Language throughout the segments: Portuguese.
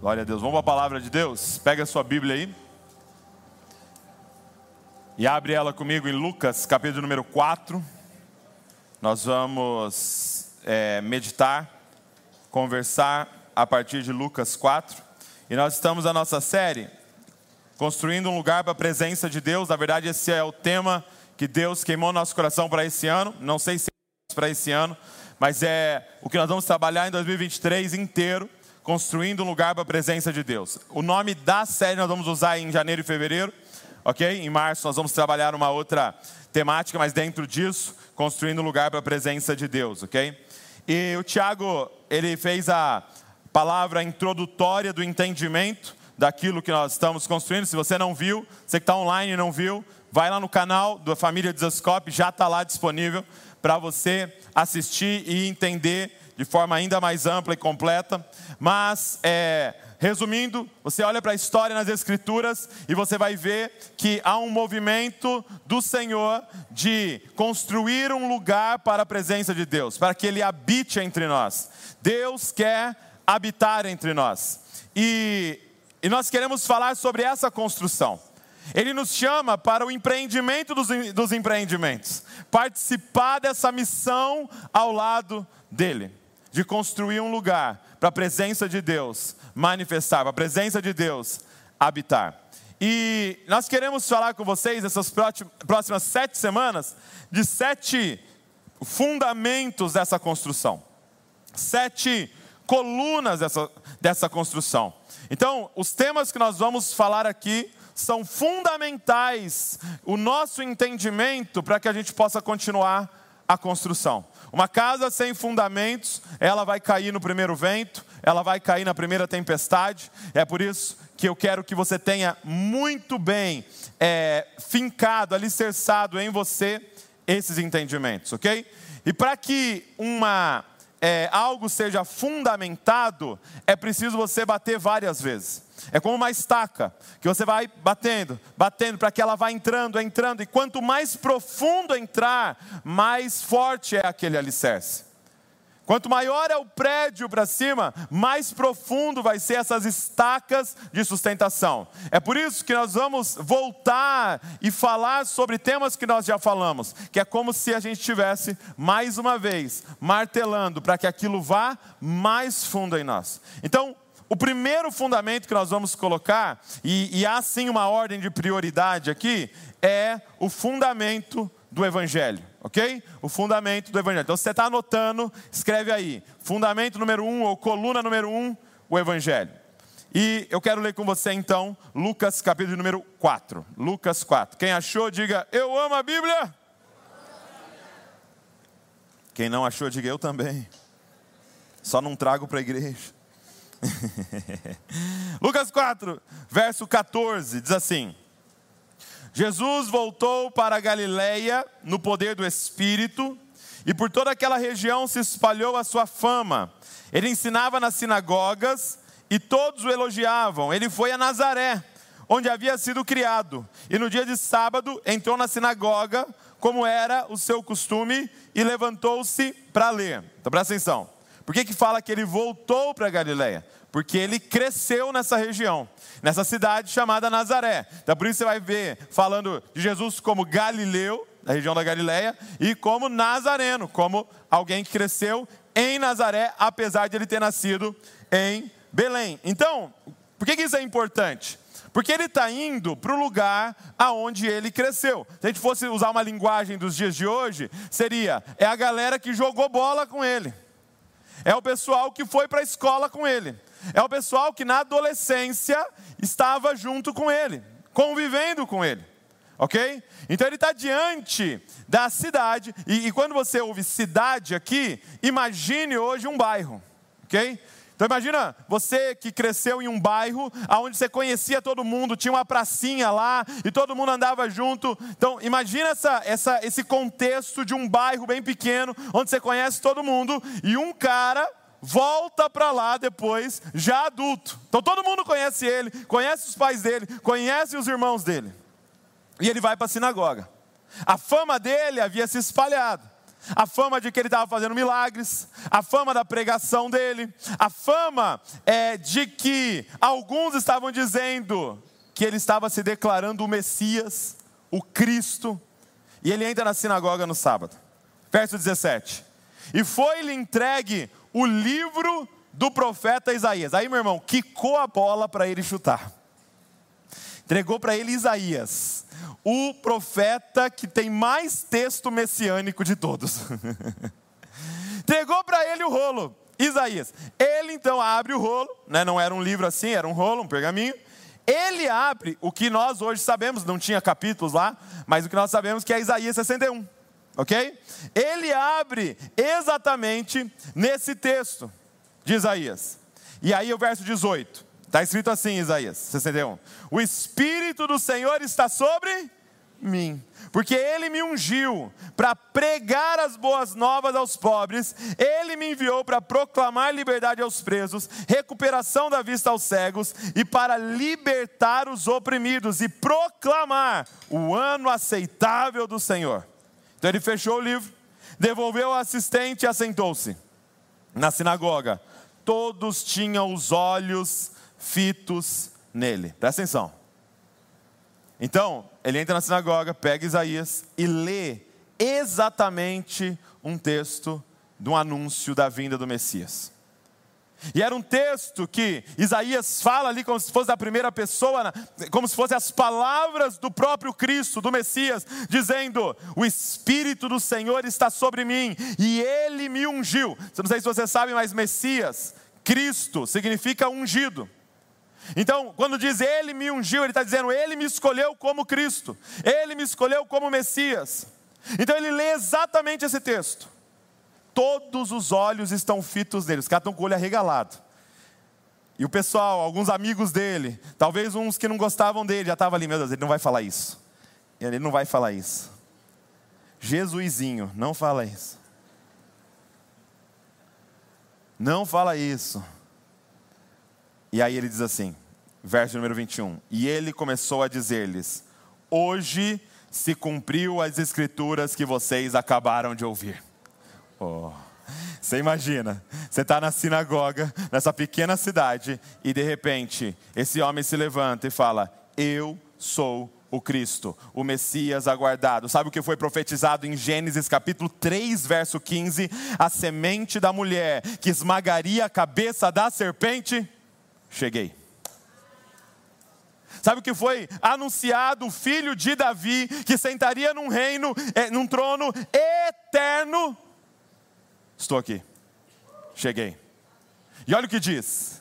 Glória a Deus. Vamos para a palavra de Deus? Pega a sua Bíblia aí. E abre ela comigo em Lucas, capítulo número 4. Nós vamos é, meditar, conversar a partir de Lucas 4. E nós estamos na nossa série, Construindo um Lugar para a Presença de Deus. Na verdade, esse é o tema que Deus queimou nosso coração para esse ano. Não sei se é para esse ano, mas é o que nós vamos trabalhar em 2023 inteiro construindo um lugar para a presença de Deus. O nome da série nós vamos usar em janeiro e fevereiro, ok? Em março nós vamos trabalhar uma outra temática, mas dentro disso, construindo um lugar para a presença de Deus, ok? E o Tiago, ele fez a palavra introdutória do entendimento daquilo que nós estamos construindo. Se você não viu, você que está online e não viu, vai lá no canal da família Desascope, já está lá disponível para você assistir e entender de forma ainda mais ampla e completa. Mas, é, resumindo, você olha para a história nas Escrituras e você vai ver que há um movimento do Senhor de construir um lugar para a presença de Deus, para que Ele habite entre nós. Deus quer habitar entre nós. E, e nós queremos falar sobre essa construção. Ele nos chama para o empreendimento dos, dos empreendimentos, participar dessa missão ao lado dele de construir um lugar para a presença de Deus manifestar, para a presença de Deus habitar. E nós queremos falar com vocês essas próximas sete semanas de sete fundamentos dessa construção, sete colunas dessa, dessa construção. Então, os temas que nós vamos falar aqui são fundamentais, o nosso entendimento para que a gente possa continuar a construção. Uma casa sem fundamentos, ela vai cair no primeiro vento, ela vai cair na primeira tempestade. É por isso que eu quero que você tenha muito bem é, fincado, alicerçado em você esses entendimentos, ok? E para que uma é, algo seja fundamentado, é preciso você bater várias vezes. É como uma estaca, que você vai batendo, batendo, para que ela vá entrando, entrando, e quanto mais profundo entrar, mais forte é aquele alicerce. Quanto maior é o prédio para cima, mais profundo vai ser essas estacas de sustentação. É por isso que nós vamos voltar e falar sobre temas que nós já falamos, que é como se a gente estivesse mais uma vez martelando para que aquilo vá mais fundo em nós. Então, o primeiro fundamento que nós vamos colocar, e, e há sim uma ordem de prioridade aqui, é o fundamento do Evangelho, ok? O fundamento do Evangelho. Então, se você está anotando, escreve aí: fundamento número um, ou coluna número um, o Evangelho. E eu quero ler com você então Lucas capítulo número 4. Lucas 4. Quem achou, diga eu amo a Bíblia. Quem não achou, diga eu também. Só não trago para a igreja. Lucas 4, verso 14, diz assim: Jesus voltou para a Galileia no poder do Espírito, e por toda aquela região se espalhou a sua fama. Ele ensinava nas sinagogas e todos o elogiavam. Ele foi a Nazaré, onde havia sido criado, e no dia de sábado entrou na sinagoga, como era o seu costume, e levantou-se para ler. Então presta atenção. Por que, que fala que ele voltou para a Galileia? Porque ele cresceu nessa região, nessa cidade chamada Nazaré. Então por isso você vai ver falando de Jesus como Galileu, da região da Galileia, e como Nazareno, como alguém que cresceu em Nazaré, apesar de ele ter nascido em Belém. Então, por que, que isso é importante? Porque ele está indo para o lugar aonde ele cresceu. Se a gente fosse usar uma linguagem dos dias de hoje, seria: é a galera que jogou bola com ele. É o pessoal que foi para a escola com ele. É o pessoal que na adolescência estava junto com ele, convivendo com ele. Ok? Então ele está diante da cidade, e, e, quando você ouve cidade aqui, imagine hoje um bairro. Ok? Então imagina você que cresceu em um bairro onde você conhecia todo mundo, tinha uma pracinha lá e todo mundo andava junto. Então imagina essa, essa, esse contexto de um bairro bem pequeno, onde você conhece todo mundo, e um cara volta para lá depois, já adulto. Então todo mundo conhece ele, conhece os pais dele, conhece os irmãos dele. E ele vai para a sinagoga. A fama dele havia se espalhado. a fama de que ele estava fazendo milagres, a fama da pregação dele, a fama é, de que alguns estavam dizendo que ele estava se declarando o Messias, o Cristo, e ele entra na sinagoga no sábado. Verso 17: E foi-lhe entregue o livro do profeta Isaías. Aí, meu irmão, quicou a bola para ele chutar. Entregou para ele Isaías o profeta que tem mais texto messiânico de todos. Entregou para ele o rolo, Isaías. Ele então abre o rolo, né? não era um livro assim, era um rolo, um pergaminho. Ele abre o que nós hoje sabemos, não tinha capítulos lá, mas o que nós sabemos que é Isaías 61, ok? Ele abre exatamente nesse texto de Isaías. E aí o verso 18, está escrito assim, Isaías 61. O Espírito do Senhor está sobre mim, porque Ele me ungiu para pregar as boas novas aos pobres, Ele me enviou para proclamar liberdade aos presos, recuperação da vista aos cegos e para libertar os oprimidos e proclamar o ano aceitável do Senhor. Então ele fechou o livro, devolveu o assistente e assentou-se. Na sinagoga, todos tinham os olhos fitos nele. Presta atenção. Então, ele entra na sinagoga, pega Isaías e lê exatamente um texto de um anúncio da vinda do Messias. E era um texto que Isaías fala ali como se fosse da primeira pessoa, como se fossem as palavras do próprio Cristo, do Messias, dizendo: O Espírito do Senhor está sobre mim e ele me ungiu. Não sei se você sabe, mas Messias, Cristo, significa ungido. Então, quando diz Ele me ungiu, Ele está dizendo Ele me escolheu como Cristo, Ele me escolheu como Messias. Então, ele lê exatamente esse texto. Todos os olhos estão fitos nele, os caras estão com o olho arregalado. E o pessoal, alguns amigos dele, talvez uns que não gostavam dele, já estavam ali, meu Deus, ele não vai falar isso. Ele não vai falar isso. Jesuizinho, não fala isso. Não fala isso. E aí ele diz assim, verso número 21. E ele começou a dizer-lhes: Hoje se cumpriu as escrituras que vocês acabaram de ouvir. Oh. Você imagina, você está na sinagoga, nessa pequena cidade, e de repente esse homem se levanta e fala: Eu sou o Cristo, o Messias aguardado. Sabe o que foi profetizado em Gênesis capítulo 3, verso 15? A semente da mulher que esmagaria a cabeça da serpente? cheguei. Sabe o que foi anunciado? O filho de Davi, que sentaria num reino, é, num trono eterno. Estou aqui, cheguei. E olha o que diz,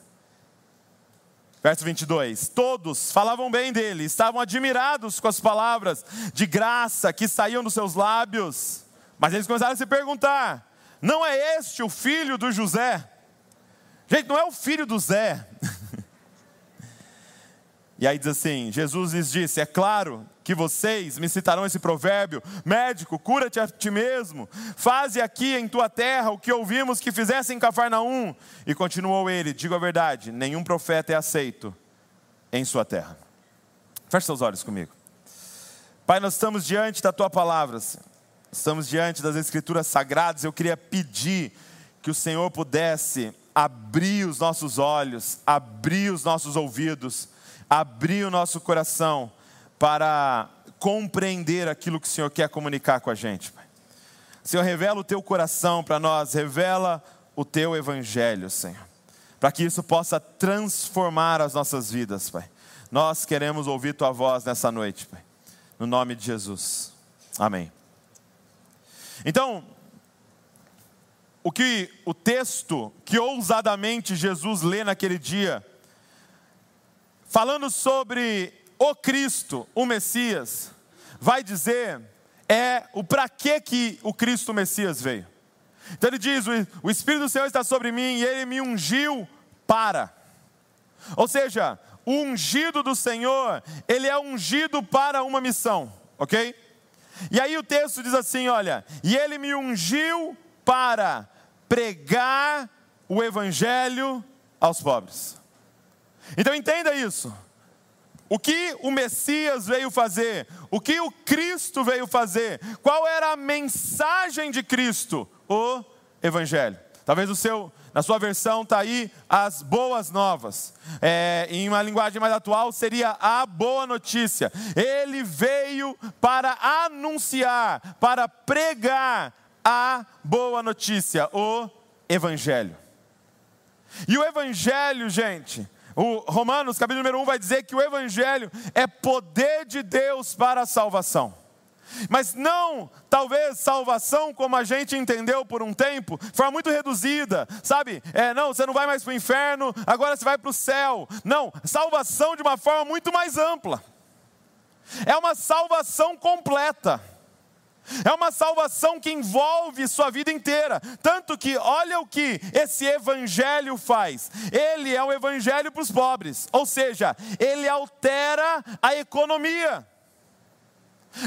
verso 22: Todos falavam bem dele, estavam admirados com as palavras de graça que saíam dos seus lábios, mas eles começaram a se perguntar: Não é este o filho do José? Gente, não é o filho do Zé. e aí diz assim: Jesus lhes disse: É claro que vocês me citarão esse provérbio: Médico, cura-te a ti mesmo. Faze aqui em tua terra o que ouvimos que fizesse em Cafarnaum. E continuou ele: Digo a verdade, nenhum profeta é aceito em sua terra. Feche seus olhos comigo. Pai, nós estamos diante da tua palavra, estamos diante das escrituras sagradas. Eu queria pedir que o Senhor pudesse abrir os nossos olhos, abrir os nossos ouvidos, abrir o nosso coração para compreender aquilo que o Senhor quer comunicar com a gente. Senhor, revela o teu coração para nós, revela o teu evangelho, Senhor, para que isso possa transformar as nossas vidas, Pai. Nós queremos ouvir tua voz nessa noite, Pai. No nome de Jesus. Amém. Então, o que o texto que ousadamente Jesus lê naquele dia, falando sobre o Cristo, o Messias, vai dizer é o para que que o Cristo o Messias veio. Então ele diz: o Espírito do Senhor está sobre mim e ele me ungiu para. Ou seja, o ungido do Senhor, ele é ungido para uma missão, ok? E aí o texto diz assim: olha, e ele me ungiu para pregar o evangelho aos pobres. Então entenda isso. O que o Messias veio fazer? O que o Cristo veio fazer? Qual era a mensagem de Cristo? O Evangelho. Talvez o seu, na sua versão está aí as boas novas. É, em uma linguagem mais atual seria a boa notícia. Ele veio para anunciar, para pregar a boa notícia, o Evangelho. E o Evangelho, gente, o Romanos, capítulo número 1, vai dizer que o Evangelho é poder de Deus para a salvação. Mas não, talvez, salvação como a gente entendeu por um tempo, de forma muito reduzida, sabe? É, não, você não vai mais para o inferno, agora você vai para o céu. Não, salvação de uma forma muito mais ampla. É uma salvação completa. É uma salvação que envolve sua vida inteira. Tanto que, olha o que esse evangelho faz. Ele é o evangelho para os pobres. Ou seja, ele altera a economia.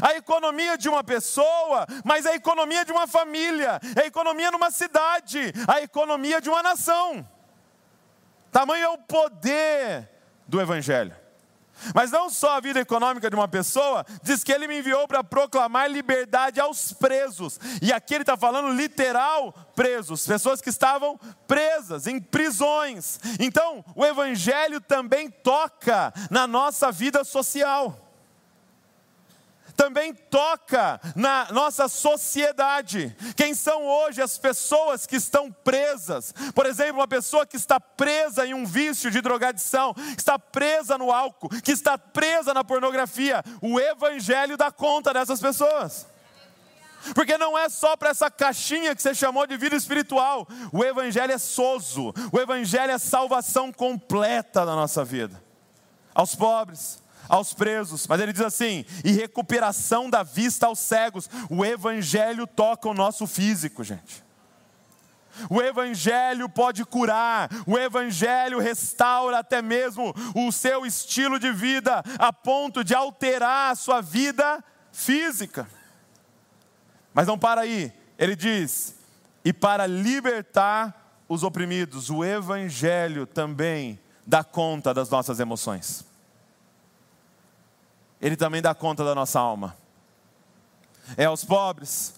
A economia de uma pessoa, mas a economia de uma família, a economia numa cidade, a economia de uma nação. Tamanho é o poder do Evangelho. Mas não só a vida econômica de uma pessoa, diz que ele me enviou para proclamar liberdade aos presos. E aqui ele está falando literal presos, pessoas que estavam presas em prisões. Então, o Evangelho também toca na nossa vida social também toca na nossa sociedade. Quem são hoje as pessoas que estão presas? Por exemplo, uma pessoa que está presa em um vício de drogadição, está presa no álcool, que está presa na pornografia. O Evangelho dá conta dessas pessoas. Porque não é só para essa caixinha que você chamou de vida espiritual. O Evangelho é soso. O Evangelho é salvação completa da nossa vida. Aos pobres, aos presos, mas ele diz assim: e recuperação da vista aos cegos. O Evangelho toca o nosso físico, gente. O Evangelho pode curar, o Evangelho restaura até mesmo o seu estilo de vida, a ponto de alterar a sua vida física. Mas não para aí, ele diz: e para libertar os oprimidos, o Evangelho também dá conta das nossas emoções. Ele também dá conta da nossa alma. É aos pobres,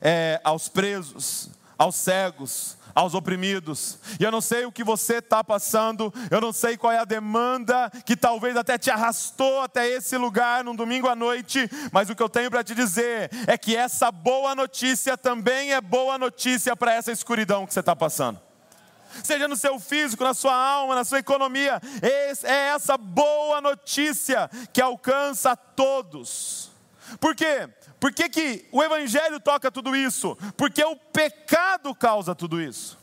é aos presos, aos cegos, aos oprimidos. E eu não sei o que você está passando, eu não sei qual é a demanda que talvez até te arrastou até esse lugar num domingo à noite, mas o que eu tenho para te dizer é que essa boa notícia também é boa notícia para essa escuridão que você está passando seja no seu físico, na sua alma, na sua economia. É essa boa notícia que alcança a todos. Por quê? Por que, que o Evangelho toca tudo isso? Porque o pecado causa tudo isso.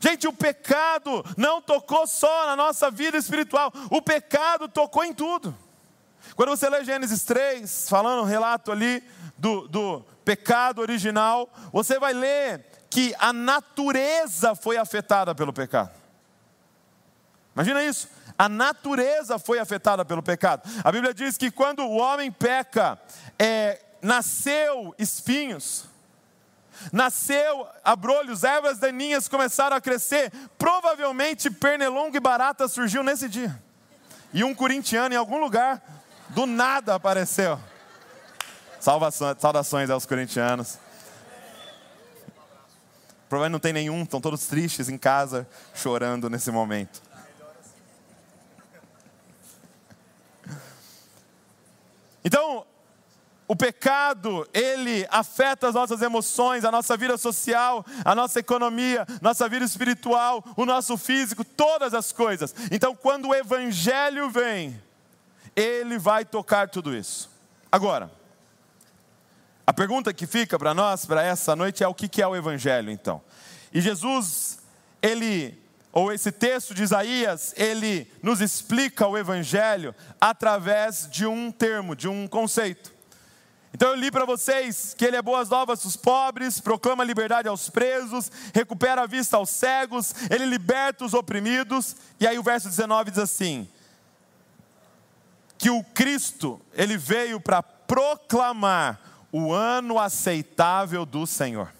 Gente, o pecado não tocou só na nossa vida espiritual, o pecado tocou em tudo. Quando você lê Gênesis 3, falando um relato ali do, do pecado original, você vai ler que a natureza foi afetada pelo pecado. Imagina isso. A natureza foi afetada pelo pecado. A Bíblia diz que quando o homem peca, é, nasceu espinhos, nasceu abrolhos, ervas daninhas começaram a crescer. Provavelmente pernilongo e barata surgiu nesse dia. E um corintiano em algum lugar, do nada apareceu. Saudações aos corintianos. Provavelmente não tem nenhum, estão todos tristes em casa, chorando nesse momento. Então, o pecado, ele afeta as nossas emoções, a nossa vida social, a nossa economia, nossa vida espiritual, o nosso físico, todas as coisas. Então, quando o evangelho vem, ele vai tocar tudo isso. Agora, a pergunta que fica para nós, para essa noite, é o que é o Evangelho, então. E Jesus, ele, ou esse texto de Isaías, ele nos explica o Evangelho através de um termo, de um conceito. Então eu li para vocês que ele é boas novas para os pobres, proclama liberdade aos presos, recupera a vista aos cegos, ele liberta os oprimidos. E aí o verso 19 diz assim: que o Cristo, ele veio para proclamar o ano aceitável do Senhor.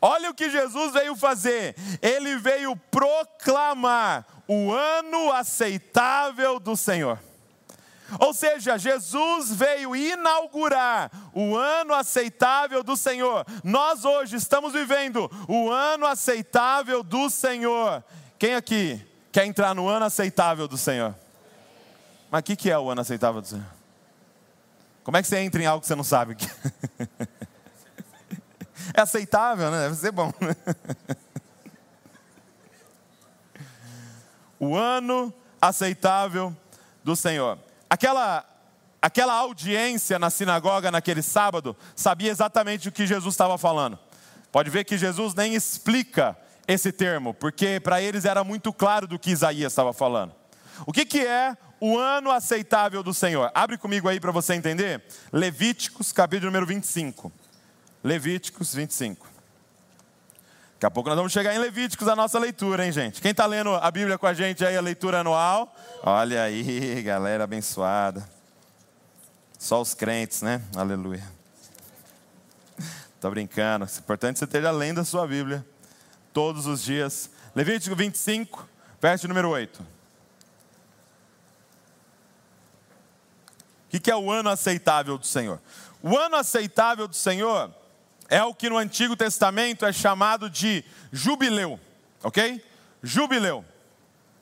Olha o que Jesus veio fazer. Ele veio proclamar o ano aceitável do Senhor. Ou seja, Jesus veio inaugurar o ano aceitável do Senhor. Nós hoje estamos vivendo o ano aceitável do Senhor. Quem aqui quer entrar no ano aceitável do Senhor? Mas o que, que é o ano aceitável do Senhor? Como é que você entra em algo que você não sabe? É aceitável, né? Deve ser bom. O ano aceitável do Senhor. Aquela, aquela audiência na sinagoga naquele sábado sabia exatamente o que Jesus estava falando. Pode ver que Jesus nem explica esse termo, porque para eles era muito claro do que Isaías estava falando. O que, que é o ano aceitável do Senhor? Abre comigo aí para você entender. Levíticos, capítulo número 25. Levíticos 25. Daqui a pouco nós vamos chegar em Levíticos a nossa leitura, hein, gente? Quem está lendo a Bíblia com a gente aí, a leitura anual? Olha aí, galera abençoada. Só os crentes, né? Aleluia. Estou brincando. É importante você esteja lendo a sua Bíblia todos os dias. Levítico 25, verso número 8. O que é o ano aceitável do Senhor? O ano aceitável do Senhor é o que no Antigo Testamento é chamado de jubileu, ok? Jubileu.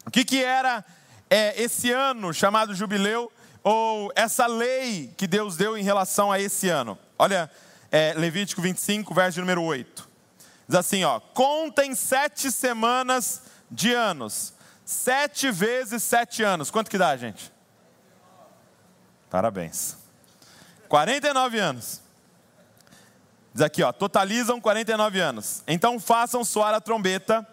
O que, que era é, esse ano chamado jubileu, ou essa lei que Deus deu em relação a esse ano? Olha, é, Levítico 25, verso número 8. Diz assim: ó, contem sete semanas de anos. Sete vezes sete anos. Quanto que dá, gente? Parabéns. 49 anos. Diz aqui, ó, totalizam 49 anos. Então façam soar a trombeta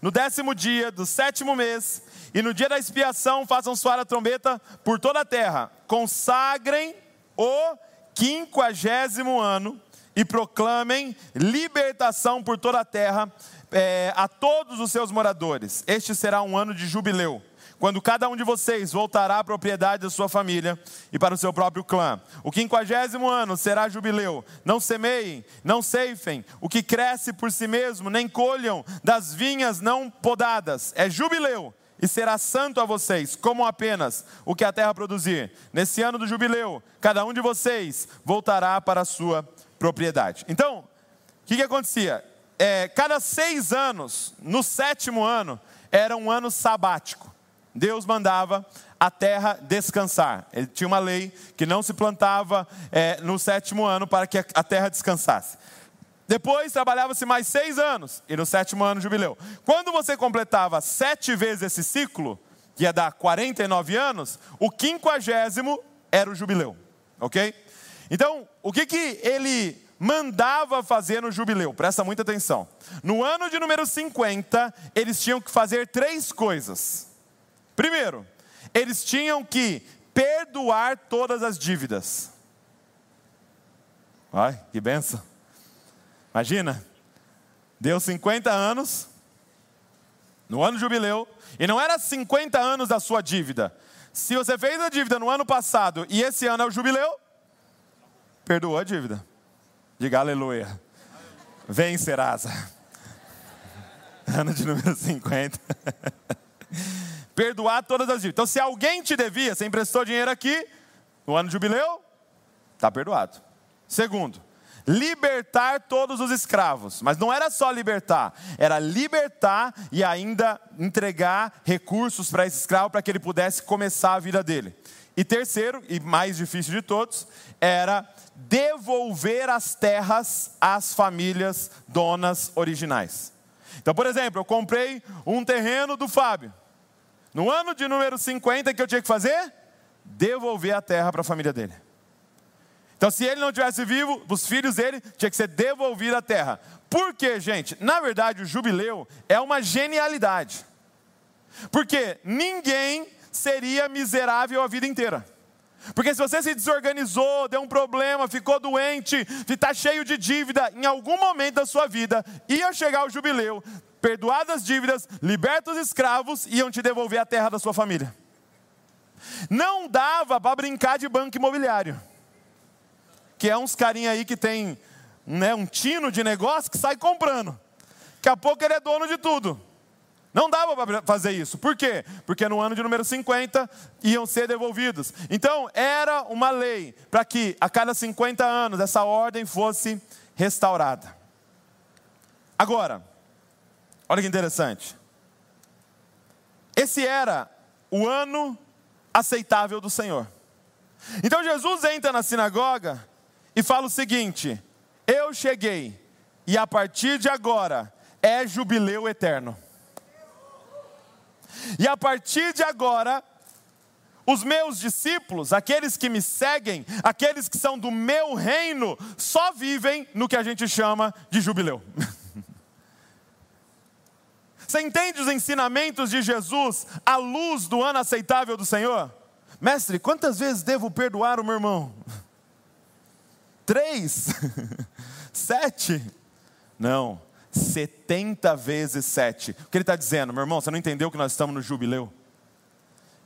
no décimo dia do sétimo mês, e no dia da expiação façam soar a trombeta por toda a terra. Consagrem o quinquagésimo ano e proclamem libertação por toda a terra é, a todos os seus moradores. Este será um ano de jubileu quando cada um de vocês voltará à propriedade da sua família e para o seu próprio clã. O quinquagésimo ano será jubileu. Não semeiem, não ceifem, o que cresce por si mesmo, nem colham das vinhas não podadas. É jubileu e será santo a vocês, como apenas o que a terra produzir. Nesse ano do jubileu, cada um de vocês voltará para a sua propriedade. Então, o que, que acontecia? É, cada seis anos, no sétimo ano, era um ano sabático. Deus mandava a terra descansar. Ele tinha uma lei que não se plantava é, no sétimo ano para que a terra descansasse. Depois trabalhava-se mais seis anos, e no sétimo ano jubileu. Quando você completava sete vezes esse ciclo, que ia dar 49 anos, o quinquagésimo era o jubileu, ok? Então, o que, que ele mandava fazer no jubileu? Presta muita atenção. No ano de número 50, eles tinham que fazer três coisas. Primeiro, eles tinham que perdoar todas as dívidas. Ai, que benção. Imagina, deu 50 anos, no ano jubileu, e não era 50 anos da sua dívida. Se você fez a dívida no ano passado e esse ano é o jubileu, perdoou a dívida. Diga aleluia. Vencerás. Ano de número 50. perdoar todas as dívidas. Então, se alguém te devia, você emprestou dinheiro aqui, no ano de jubileu, está perdoado. Segundo, libertar todos os escravos. Mas não era só libertar, era libertar e ainda entregar recursos para esse escravo para que ele pudesse começar a vida dele. E terceiro, e mais difícil de todos, era devolver as terras às famílias donas originais. Então, por exemplo, eu comprei um terreno do Fábio. No ano de número 50, o que eu tinha que fazer? Devolver a terra para a família dele. Então, se ele não tivesse vivo, os filhos dele tinha que ser devolvido a terra. Por quê, gente? Na verdade, o jubileu é uma genialidade. Porque ninguém seria miserável a vida inteira. Porque se você se desorganizou, deu um problema, ficou doente, está cheio de dívida, em algum momento da sua vida ia chegar o jubileu, perdoadas as dívidas, liberta os escravos, iam te devolver a terra da sua família. Não dava para brincar de banco imobiliário. Que é uns carinha aí que tem né, um tino de negócio que sai comprando. Daqui a pouco ele é dono de tudo. Não dava para fazer isso. Por quê? Porque no ano de número 50 iam ser devolvidos. Então, era uma lei para que a cada 50 anos essa ordem fosse restaurada. Agora, olha que interessante. Esse era o ano aceitável do Senhor. Então Jesus entra na sinagoga e fala o seguinte: Eu cheguei, e a partir de agora é jubileu eterno. E a partir de agora, os meus discípulos, aqueles que me seguem, aqueles que são do meu reino, só vivem no que a gente chama de jubileu. Você entende os ensinamentos de Jesus à luz do ano aceitável do Senhor? Mestre, quantas vezes devo perdoar o meu irmão? Três? Sete? Não, setenta vezes sete. O que ele está dizendo? Meu irmão, você não entendeu que nós estamos no jubileu?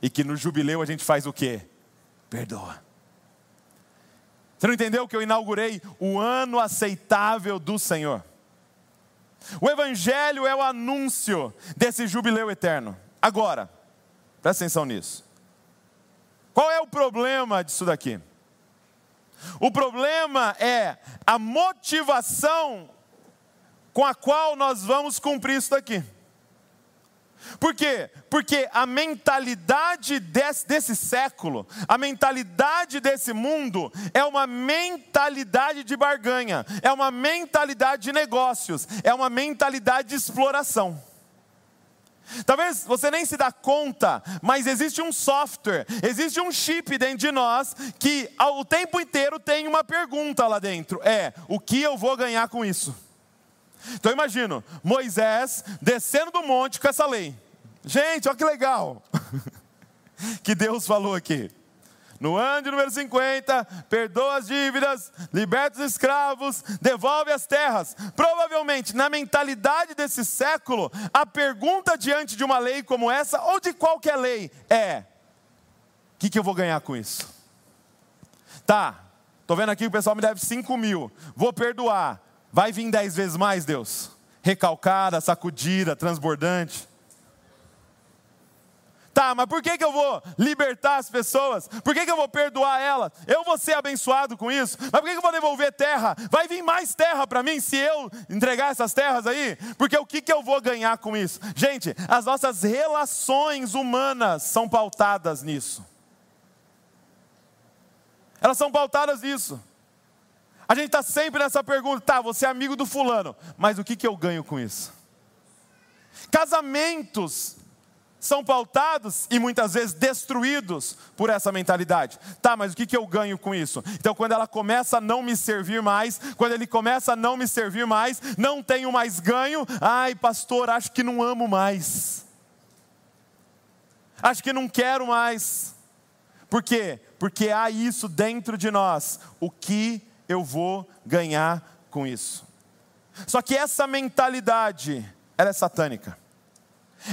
E que no jubileu a gente faz o quê? Perdoa. Você não entendeu que eu inaugurei o ano aceitável do Senhor? O Evangelho é o anúncio desse jubileu eterno. Agora, presta atenção nisso. Qual é o problema disso daqui? O problema é a motivação com a qual nós vamos cumprir isso daqui. Por quê? Porque a mentalidade desse, desse, século, a mentalidade desse mundo, é uma mentalidade de barganha, é uma mentalidade de negócios, é uma mentalidade de exploração. Talvez você nem se dá conta, mas existe um software, existe um chip dentro de nós que o tempo inteiro tem uma pergunta lá dentro: é o que eu vou ganhar com isso? Então imagino Moisés descendo do monte com essa lei. Gente, olha que legal que Deus falou aqui. No ano de número 50, perdoa as dívidas, liberta os escravos, devolve as terras. Provavelmente, na mentalidade desse século, a pergunta diante de uma lei como essa, ou de qualquer lei, é: o que, que eu vou ganhar com isso? Tá, estou vendo aqui que o pessoal me deve 5 mil, vou perdoar. Vai vir dez vezes mais, Deus? Recalcada, sacudida, transbordante. Tá, mas por que, que eu vou libertar as pessoas? Por que, que eu vou perdoar elas? Eu vou ser abençoado com isso? Mas por que, que eu vou devolver terra? Vai vir mais terra para mim se eu entregar essas terras aí? Porque o que, que eu vou ganhar com isso? Gente, as nossas relações humanas são pautadas nisso. Elas são pautadas nisso. A gente está sempre nessa pergunta, tá, você é amigo do fulano, mas o que, que eu ganho com isso? Casamentos são pautados e muitas vezes destruídos por essa mentalidade. Tá, mas o que, que eu ganho com isso? Então, quando ela começa a não me servir mais, quando ele começa a não me servir mais, não tenho mais ganho, ai, pastor, acho que não amo mais. Acho que não quero mais. Por quê? Porque há isso dentro de nós. O que eu vou ganhar com isso? Só que essa mentalidade, ela é satânica.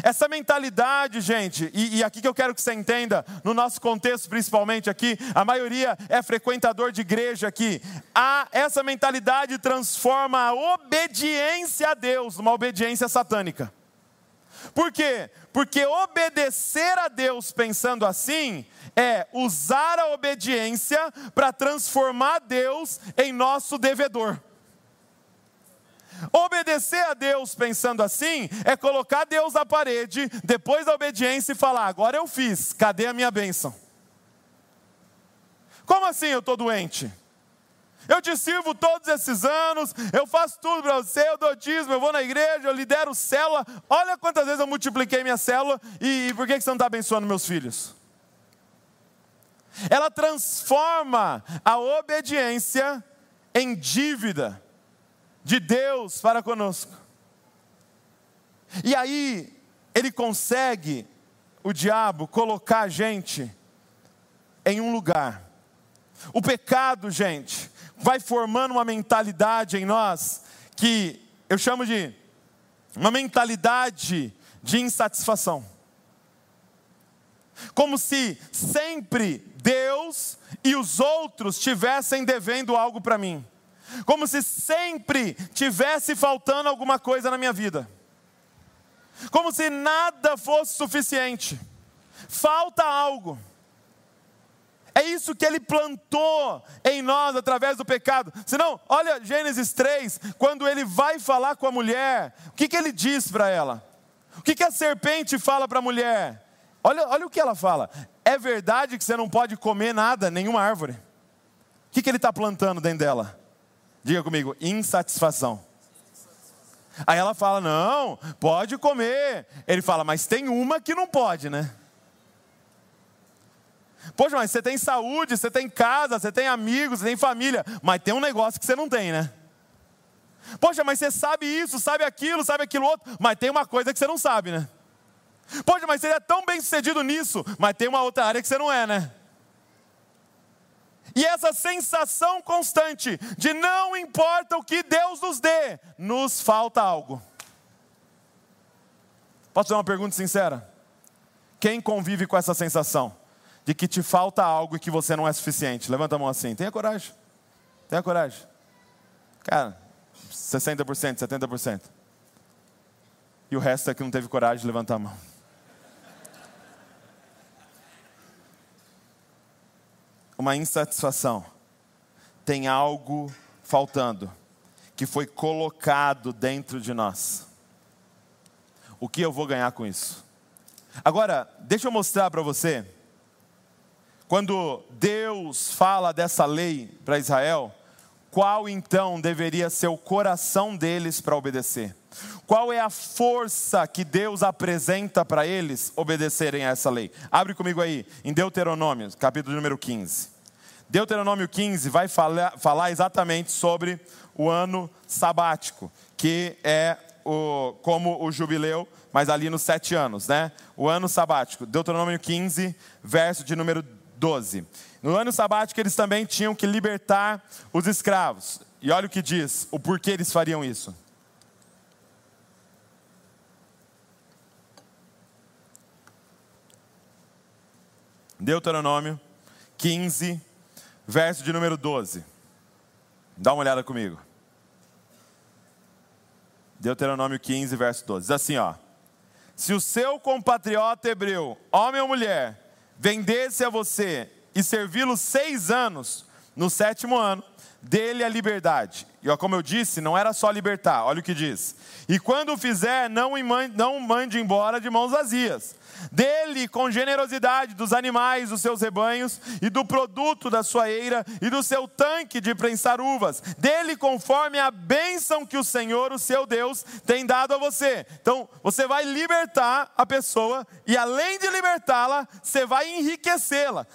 Essa mentalidade, gente, e, e, aqui que eu quero que você entenda, no nosso contexto principalmente aqui, a maioria é frequentador de igreja aqui. A, essa mentalidade transforma a obediência a Deus numa obediência satânica. Por quê? Porque obedecer a Deus pensando assim é usar a obediência para transformar Deus em nosso devedor. Obedecer a Deus pensando assim é colocar Deus na parede, depois da obediência e falar: agora eu fiz, cadê a minha bênção? Como assim eu estou doente? Eu te sirvo todos esses anos, eu faço tudo para você, eu dou dízimo, eu vou na igreja, eu lidero célula. Olha quantas vezes eu multipliquei minha célula e, e por que você não está abençoando meus filhos? Ela transforma a obediência em dívida de Deus para conosco. E aí, ele consegue, o diabo, colocar a gente em um lugar. O pecado, gente, vai formando uma mentalidade em nós que eu chamo de uma mentalidade de insatisfação. Como se sempre Deus e os outros tivessem devendo algo para mim. como se sempre tivesse faltando alguma coisa na minha vida, como se nada fosse suficiente, falta algo. É isso que ele plantou em nós através do pecado. Senão, olha Gênesis 3, quando ele vai falar com a mulher, o que, que ele diz para ela? O que, que a serpente fala para a mulher? Olha, olha o que ela fala. É verdade que você não pode comer nada, nenhuma árvore. O que, que ele está plantando dentro dela? Diga comigo, insatisfação. Aí ela fala: Não, pode comer. Ele fala: Mas tem uma que não pode, né? Poxa, mas você tem saúde, você tem casa, você tem amigos, você tem família, mas tem um negócio que você não tem, né? Poxa, mas você sabe isso, sabe aquilo, sabe aquilo outro, mas tem uma coisa que você não sabe, né? Poxa, mas você é tão bem sucedido nisso, mas tem uma outra área que você não é, né? E essa sensação constante de não importa o que Deus nos dê, nos falta algo. Posso fazer uma pergunta sincera? Quem convive com essa sensação? De que te falta algo e que você não é suficiente. Levanta a mão assim. Tenha coragem. Tenha coragem. Cara, 60%, 70%. E o resto é que não teve coragem de levantar a mão. Uma insatisfação. Tem algo faltando que foi colocado dentro de nós. O que eu vou ganhar com isso? Agora, deixa eu mostrar para você quando Deus fala dessa lei para Israel, qual então deveria ser o coração deles para obedecer? Qual é a força que Deus apresenta para eles obedecerem a essa lei? Abre comigo aí, em Deuteronômio, capítulo número 15. Deuteronômio 15 vai falar, falar exatamente sobre o ano sabático, que é o, como o jubileu, mas ali nos sete anos, né? O ano sabático. Deuteronômio 15, verso de número 12. No ano sabático, eles também tinham que libertar os escravos. E olha o que diz, o porquê eles fariam isso. Deuteronômio 15, verso de número 12. Dá uma olhada comigo. Deuteronômio 15, verso 12. Diz assim, ó. Se o seu compatriota hebreu, homem ou mulher, vendesse a você e servi-lo seis anos, no sétimo ano, dele a liberdade. E ó, como eu disse, não era só libertar, olha o que diz. E quando o fizer, não, não mande embora de mãos vazias. Dele com generosidade dos animais dos seus rebanhos e do produto da sua eira e do seu tanque de prensar uvas. Dele conforme a bênção que o Senhor, o seu Deus, tem dado a você. Então, você vai libertar a pessoa e além de libertá-la, você vai enriquecê-la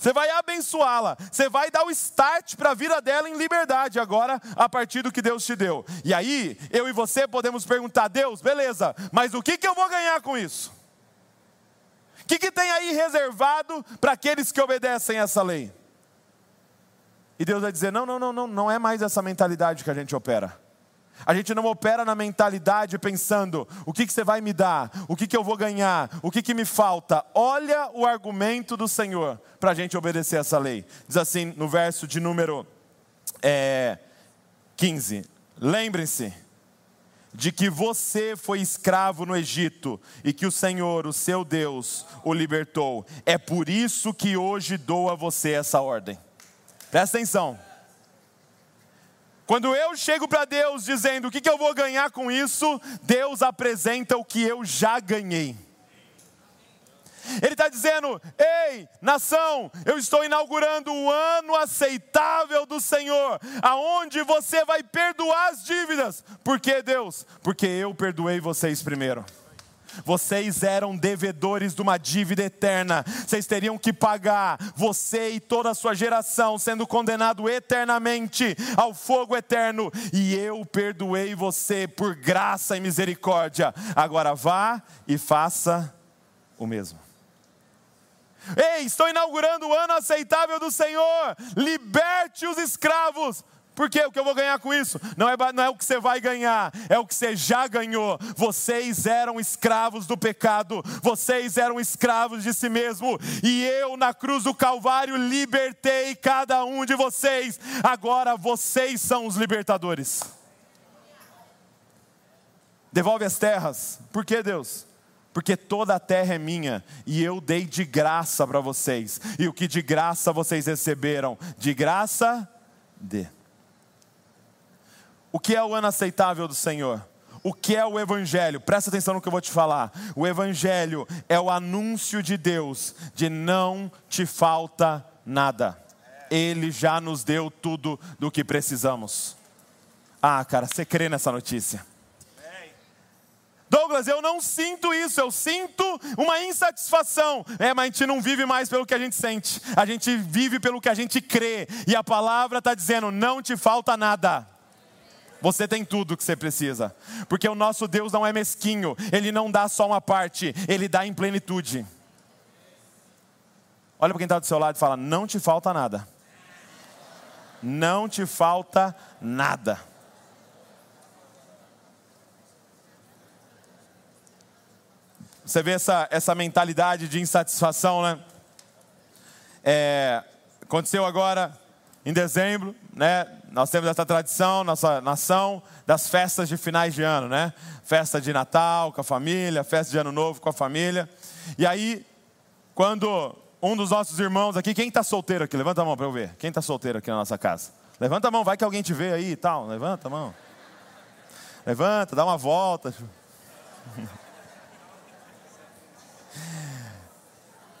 você vai abençoá-la, você vai dar o start para a vida dela em liberdade agora, a partir do que Deus te deu. E aí, eu e você podemos perguntar: Deus, beleza, mas o que, que eu vou ganhar com isso? O que, que tem aí reservado para aqueles que obedecem essa lei? E Deus vai dizer: não, não, não, não, não é mais essa mentalidade que a gente opera. A gente não opera na mentalidade pensando: o que, que você vai me dar, o que, que eu vou ganhar, o que, que me falta. Olha o argumento do Senhor para a gente obedecer essa lei. Diz assim no verso de número é, 15: Lembrem-se de que você foi escravo no Egito e que o Senhor, o seu Deus, o libertou. É por isso que hoje dou a você essa ordem. Presta atenção. Quando eu chego para Deus dizendo o que, que eu vou ganhar com isso, Deus apresenta o que eu já ganhei. Ele está dizendo: Ei, nação, eu estou inaugurando o ano aceitável do Senhor, aonde você vai perdoar as dívidas. Por que, Deus? Porque eu perdoei vocês primeiro. Vocês eram devedores de uma dívida eterna. Vocês teriam que pagar, você e toda a sua geração, sendo condenado eternamente ao fogo eterno. E eu perdoei você por graça e misericórdia. Agora vá e faça o mesmo. Ei, estou inaugurando o ano aceitável do Senhor. Liberte os escravos Por quê? O que eu vou ganhar com isso? Não é, não é o que você vai ganhar, é o que você já ganhou. Vocês eram escravos do pecado, vocês eram escravos de si mesmo, e eu na cruz do Calvário libertei cada um de vocês. Agora vocês são os libertadores. Devolve as terras. Por que, Deus? Porque toda a terra é minha e eu dei de graça para vocês. E o que de graça vocês receberam, de graça, dê. O que é o ano aceitável do Senhor? O que é o Evangelho? Presta atenção no que eu vou te falar. O Evangelho é o anúncio de Deus de não te falta nada. Ele já nos deu tudo do que precisamos. Ah, cara, você crê nessa notícia? Douglas, eu não sinto isso, eu sinto uma insatisfação. É, mas a gente não vive mais pelo que a gente sente, a gente vive pelo que a gente crê. E a palavra está dizendo: não te falta nada. Você tem tudo o que você precisa, porque o nosso Deus não é mesquinho, Ele não dá só uma parte, Ele dá em plenitude. Olha para quem está do seu lado e fala: não te falta nada. Não te falta nada. Você vê essa, essa mentalidade de insatisfação, né? É, aconteceu agora em dezembro, né? Nós temos essa tradição, nossa nação, das festas de finais de ano, né? Festa de Natal com a família, festa de Ano Novo com a família. E aí, quando um dos nossos irmãos aqui, quem está solteiro aqui? Levanta a mão para eu ver. Quem está solteiro aqui na nossa casa? Levanta a mão, vai que alguém te vê aí e tal. Levanta a mão. Levanta, dá uma volta.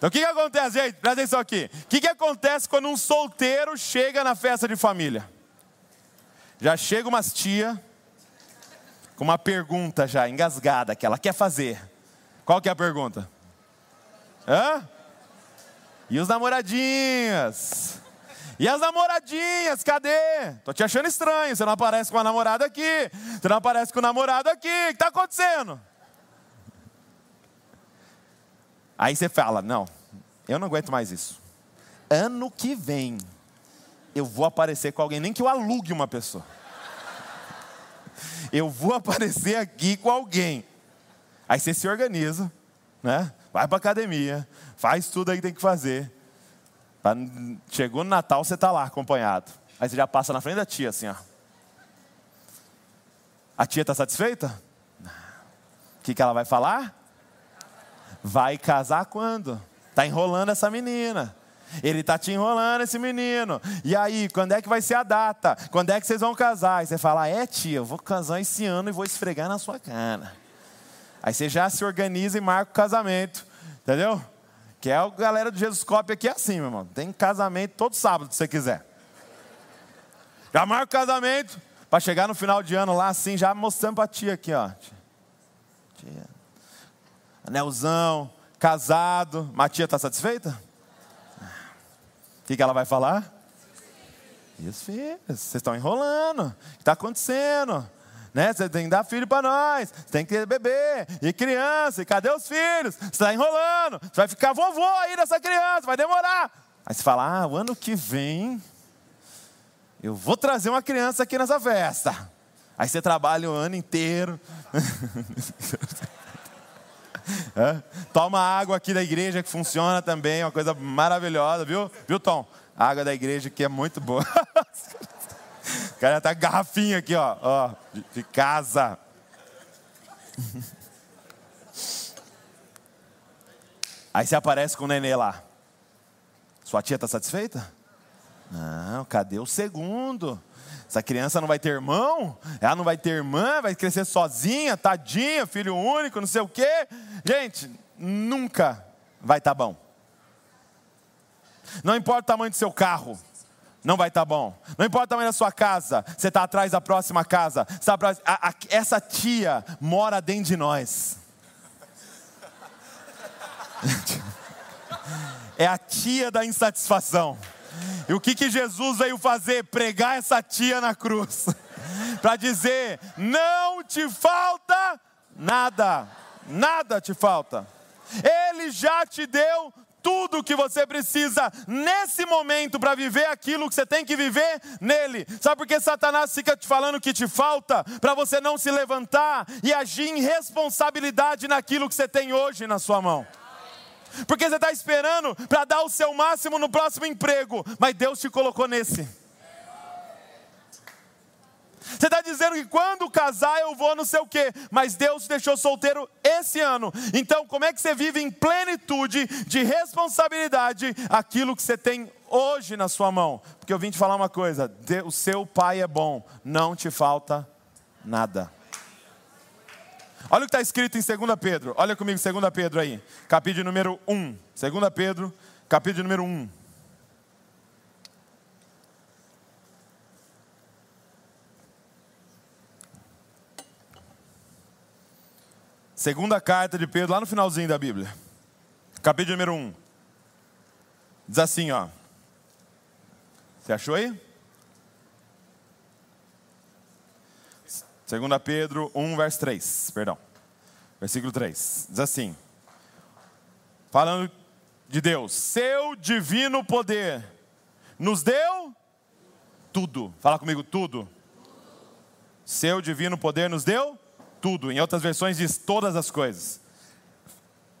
Então o que, que acontece, gente? Presta atenção aqui. O que, que acontece quando um solteiro chega na festa de família? Já chega umas tia com uma pergunta já engasgada que ela quer fazer. Qual que é a pergunta? Hã? E os namoradinhas? E as namoradinhas, cadê? Tô te achando estranho, você não aparece com a namorada aqui, você não aparece com o namorado aqui, o que está acontecendo? Aí você fala: não, eu não aguento mais isso. Ano que vem, eu vou aparecer com alguém, nem que eu alugue uma pessoa. Eu vou aparecer aqui com alguém. Aí você se organiza, né? Vai para academia, faz tudo aí que tem que fazer. Chegou no Natal, você está lá acompanhado. Aí você já passa na frente da tia assim, ó. A tia está satisfeita? O que, que ela vai falar? Vai casar quando? Está enrolando essa menina. Ele está te enrolando, esse menino. E aí, quando é que vai ser a data? Quando é que vocês vão casar? E você fala, é tia, eu vou casar esse ano e vou esfregar na sua cara. Aí você já se organiza e marca o casamento. Entendeu? Que é a galera do Jesus Cop aqui é assim, meu irmão. Tem casamento todo sábado, se você quiser. Já marca o casamento, para chegar no final de ano lá assim, já mostrando para tia aqui, ó. Tia anelzão, casado. Matia está satisfeita? O que, que ela vai falar? Isso, filhos, vocês estão enrolando. O que está acontecendo? Né? Você tem que dar filho para nós, você tem que ter bebê e criança, e cadê os filhos? Você está enrolando, você vai ficar vovô aí dessa criança, vai demorar. Aí você fala: ah, o ano que vem eu vou trazer uma criança aqui nessa festa. Aí você trabalha o ano inteiro. É? Toma água aqui da igreja que funciona também, uma coisa maravilhosa, viu? Viu, Tom? A água da igreja que é muito boa. o cara tá garrafinha aqui, ó, ó de, casa. Aí você aparece com o nenê lá. Sua tia está satisfeita? Não, cadê o segundo? Essa criança não vai ter irmão, ela não vai ter irmã, vai crescer sozinha, tadinha, filho único, não sei o quê. Gente, nunca vai estar tá bom. Não importa o tamanho do seu carro, não vai estar tá bom. Não importa o tamanho da sua casa, você está atrás da próxima casa. Essa tia mora dentro de nós. É a tia da insatisfação. E o que, que Jesus veio fazer? Pregar essa tia na cruz. Para dizer: não te falta nada. Nada te falta. Ele já te deu tudo o que você precisa nesse momento para viver aquilo que você tem que viver nele. Sabe por que Satanás fica te falando que te falta? Para você não se levantar e agir em responsabilidade naquilo que você tem hoje na sua mão. Porque você está esperando para dar o seu máximo no próximo emprego, mas Deus te colocou nesse. Você está dizendo que quando casar eu vou não sei o quê, mas Deus te deixou solteiro esse ano. Então, como é que você vive em plenitude de responsabilidade aquilo que você tem hoje na sua mão? Porque eu vim te falar uma coisa: o seu pai é bom, não te falta nada. Olha o que está escrito em 2 Pedro. Olha comigo, 2 Pedro aí. Capítulo número 1. 2 Pedro, capítulo número 1. Segunda carta de Pedro, lá no finalzinho da Bíblia. Capítulo número 1. Diz assim, ó. Você achou aí? Segunda Pedro 1, verso 3, perdão. Versículo 3. Diz assim: Falando de Deus, seu divino poder nos deu tudo. Fala comigo, tudo. Seu divino poder nos deu tudo. Em outras versões diz todas as coisas.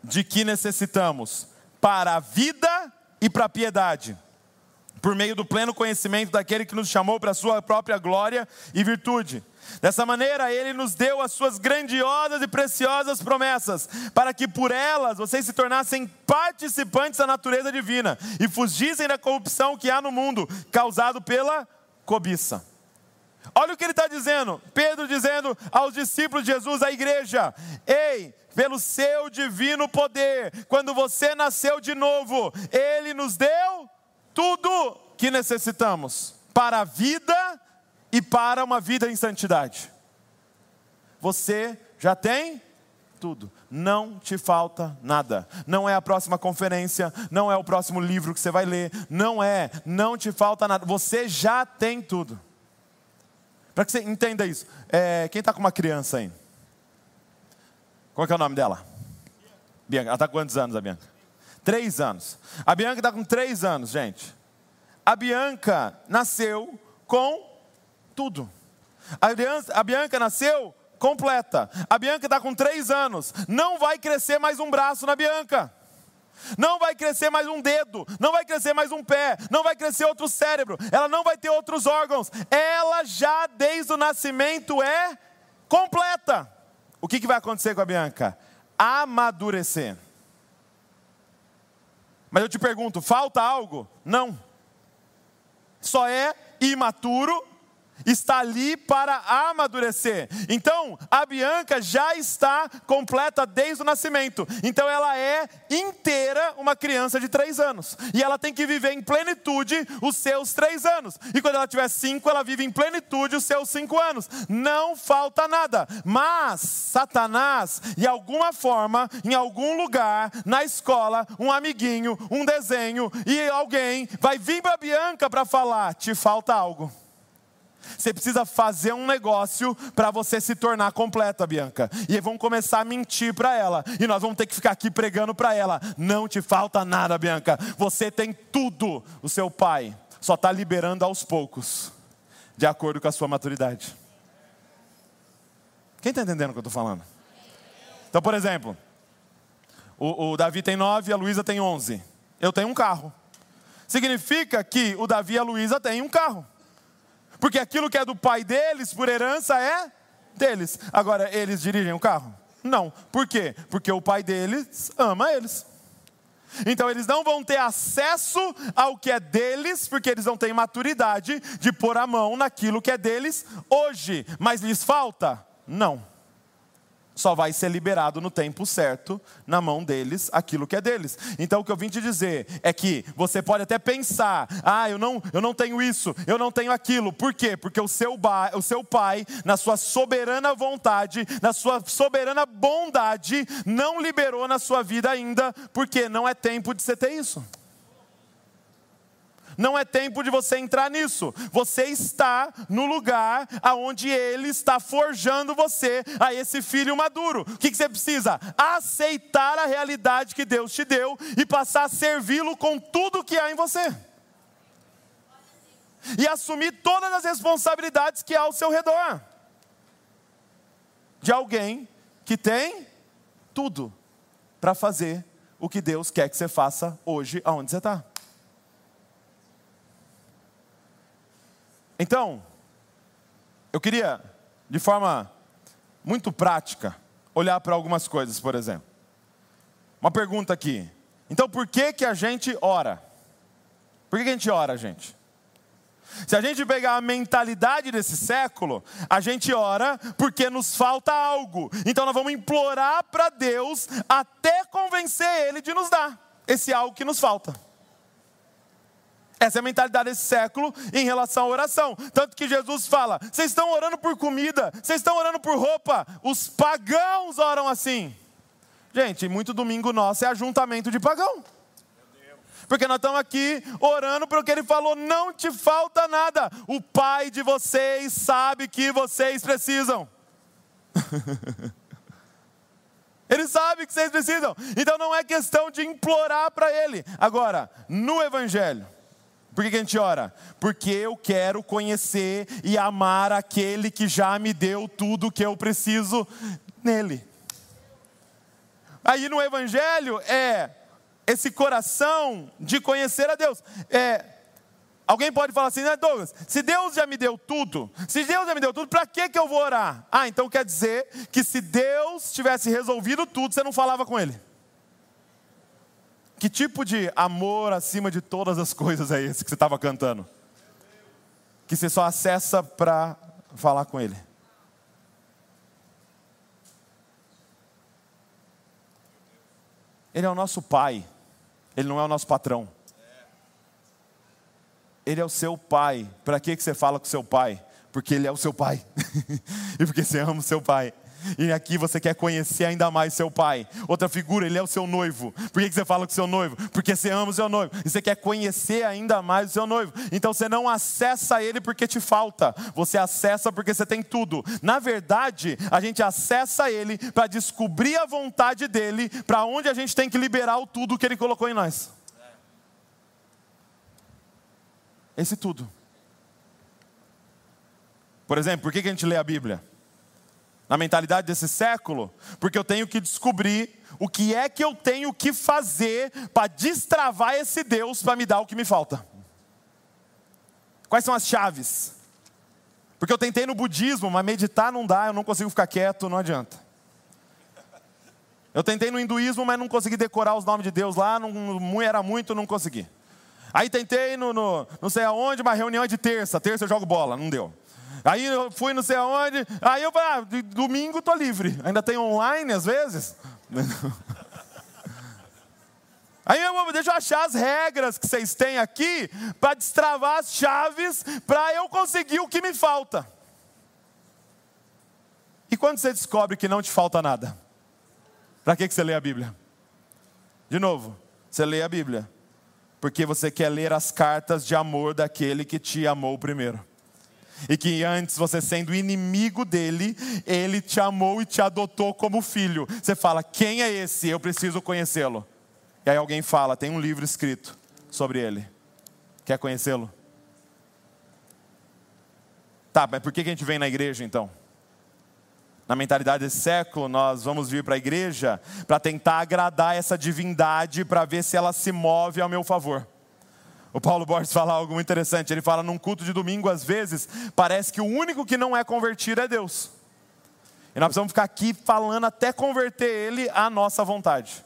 De que necessitamos para a vida e para a piedade, por meio do pleno conhecimento daquele que nos chamou para a sua própria glória e virtude. Dessa maneira, Ele nos deu as suas grandiosas e preciosas promessas, para que por elas vocês se tornassem participantes da natureza divina e fugissem da corrupção que há no mundo, causado pela cobiça. Olha o que ele está dizendo, Pedro dizendo aos discípulos de Jesus, à igreja: Ei, pelo seu divino poder, quando você nasceu de novo, Ele nos deu tudo que necessitamos para a vida e para uma vida em santidade. Você já tem tudo, não te falta nada. Não é a próxima conferência, não é o próximo livro que você vai ler, não é, não te falta nada. Você já tem tudo. Para que você entenda isso, é, quem está com uma criança aí? Qual é o nome dela? Bianca. Ela está com quantos anos, a Bianca? Três anos. A Bianca está com três anos, gente. A Bianca nasceu com tudo. A, Bianca nasceu completa. A Bianca está com três anos. Não vai crescer mais um braço na Bianca. Não vai crescer mais um dedo, não vai crescer mais um pé, não vai crescer outro cérebro, ela não vai ter outros órgãos. Ela já desde o nascimento é completa. O que, que vai acontecer com a Bianca? Amadurecer. Mas eu te pergunto, falta algo? Não. Só é imaturo está ali para amadurecer. Então, a Bianca já está completa desde o nascimento. Então, ela é inteira uma criança de três anos. E ela tem que viver em plenitude os seus três anos. E quando ela tiver cinco, ela vive em plenitude os seus cinco anos. Não falta nada. Mas, Satanás, de alguma forma, em algum lugar, na escola, um amiguinho, um desenho, e alguém vai vir para a Bianca para falar: te falta algo. Você precisa fazer um negócio para você se tornar completa, Bianca. E vão começar a mentir para ela. E nós vamos ter que ficar aqui pregando para ela. Não te falta nada, Bianca. Você tem tudo. O seu pai só está liberando aos poucos, de acordo com a sua maturidade. Quem está entendendo o que eu estou falando? Então, por exemplo, o, o Davi tem nove e a Luísa tem onze. Eu tenho um carro. Significa que o Davi e a Luísa têm um carro. Porque aquilo que é do pai deles, por herança, é deles. Agora, eles dirigem o carro? Não. Por quê? Porque o pai deles ama eles. Então eles não vão ter acesso ao que é deles, porque eles não têm maturidade de pôr a mão naquilo que é deles hoje. Mas lhes falta? Não só vai ser liberado no tempo certo, na mão deles, aquilo que é deles. Então o que eu vim te dizer é que você pode até pensar: ah, eu não, eu não tenho isso, eu não tenho aquilo. Por quê? Porque o seu, ba, o seu pai, na sua soberana vontade, na sua soberana bondade, não liberou na sua vida ainda, porque não é tempo de você ter isso. Não é tempo de você entrar nisso. Você está no lugar aonde Ele está forjando você a esse filho maduro. O que, você precisa? Aceitar a realidade que Deus te deu e passar a servi-lo com tudo que há em você. E assumir todas as responsabilidades que há ao seu redor. De alguém que tem tudo para fazer o que Deus quer que você faça hoje, aonde você está. Então, eu queria, de forma muito prática, olhar para algumas coisas, por exemplo. Uma pergunta aqui. Então, por que que a gente ora? Por que, que a gente ora, gente? Se a gente pegar a mentalidade desse século, a gente ora porque nos falta algo. Então nós vamos implorar para Deus até convencer Ele de nos dar esse algo que nos falta. Essa é a mentalidade desse século em relação à oração. Tanto que Jesus fala: vocês estão orando por comida, vocês estão orando por roupa. Os pagãos oram assim. Gente, muito domingo nosso é ajuntamento de pagão. Porque nós estamos aqui orando porque ele falou: não te falta nada. O Pai de vocês sabe que vocês precisam. Ele sabe que vocês precisam. Então não é questão de implorar para Ele. Agora, no Evangelho, por que a gente ora? Porque eu quero conhecer e amar aquele que já me deu tudo o que eu preciso nele. Aí no Evangelho é esse coração de conhecer a Deus. É, alguém pode falar assim, né, Douglas? Se Deus já me deu tudo, se Deus já me deu tudo, para que, que eu vou orar? Ah, então quer dizer que se Deus tivesse resolvido tudo, você não falava com Ele. Que tipo de amor acima de todas as coisas é esse que você estava cantando? Que você só acessa para falar com Ele. Ele é o nosso Pai, Ele não é o nosso patrão. Ele é o seu Pai. Para que você fala com seu Pai? Porque Ele é o seu Pai. e porque você ama o seu Pai. E aqui você quer conhecer ainda mais seu pai. Outra figura, ele é o seu noivo. Por que você fala com seu noivo? Porque você ama o seu noivo. E você quer conhecer ainda mais o seu noivo. Então você não acessa ele porque te falta. Você acessa porque você tem tudo. Na verdade, a gente acessa ele para descobrir a vontade dele, para onde a gente tem que liberar o tudo que ele colocou em nós. Esse tudo. Por exemplo, por que a gente lê a Bíblia? Na mentalidade desse século, porque eu tenho que descobrir o que é que eu tenho que fazer para destravar esse Deus para me dar o que me falta. Quais são as chaves? Porque eu tentei no budismo, mas meditar não dá, eu não consigo ficar quieto, não adianta. Eu tentei no hinduísmo, mas não consegui decorar os nomes de Deus lá, não, era muito, não consegui. Aí tentei no, no não sei aonde, uma reunião de terça, terça eu jogo bola, não deu. Aí eu fui não sei aonde, aí eu falei, ah, domingo estou livre. Ainda tem online às vezes? Aí eu deixa eu achar as regras que vocês têm aqui para destravar as chaves para eu conseguir o que me falta. E quando você descobre que não te falta nada, para que, que você lê a Bíblia? De novo, você lê a Bíblia porque você quer ler as cartas de amor daquele que te amou primeiro e que antes você sendo inimigo dele, ele te amou e te adotou como filho. Você fala: quem é esse? Eu preciso conhecê-lo. E aí alguém fala: tem um livro escrito sobre ele. Quer conhecê-lo? Tá, mas por que a gente vem na igreja então? Na mentalidade desse século, nós vamos vir para a igreja para tentar agradar essa divindade, para ver se ela se move ao meu favor. O Paulo Borges fala algo muito interessante. Ele fala: num culto de domingo, às vezes, parece que o único que não é convertido é Deus. E nós precisamos ficar aqui falando até converter ele à nossa vontade.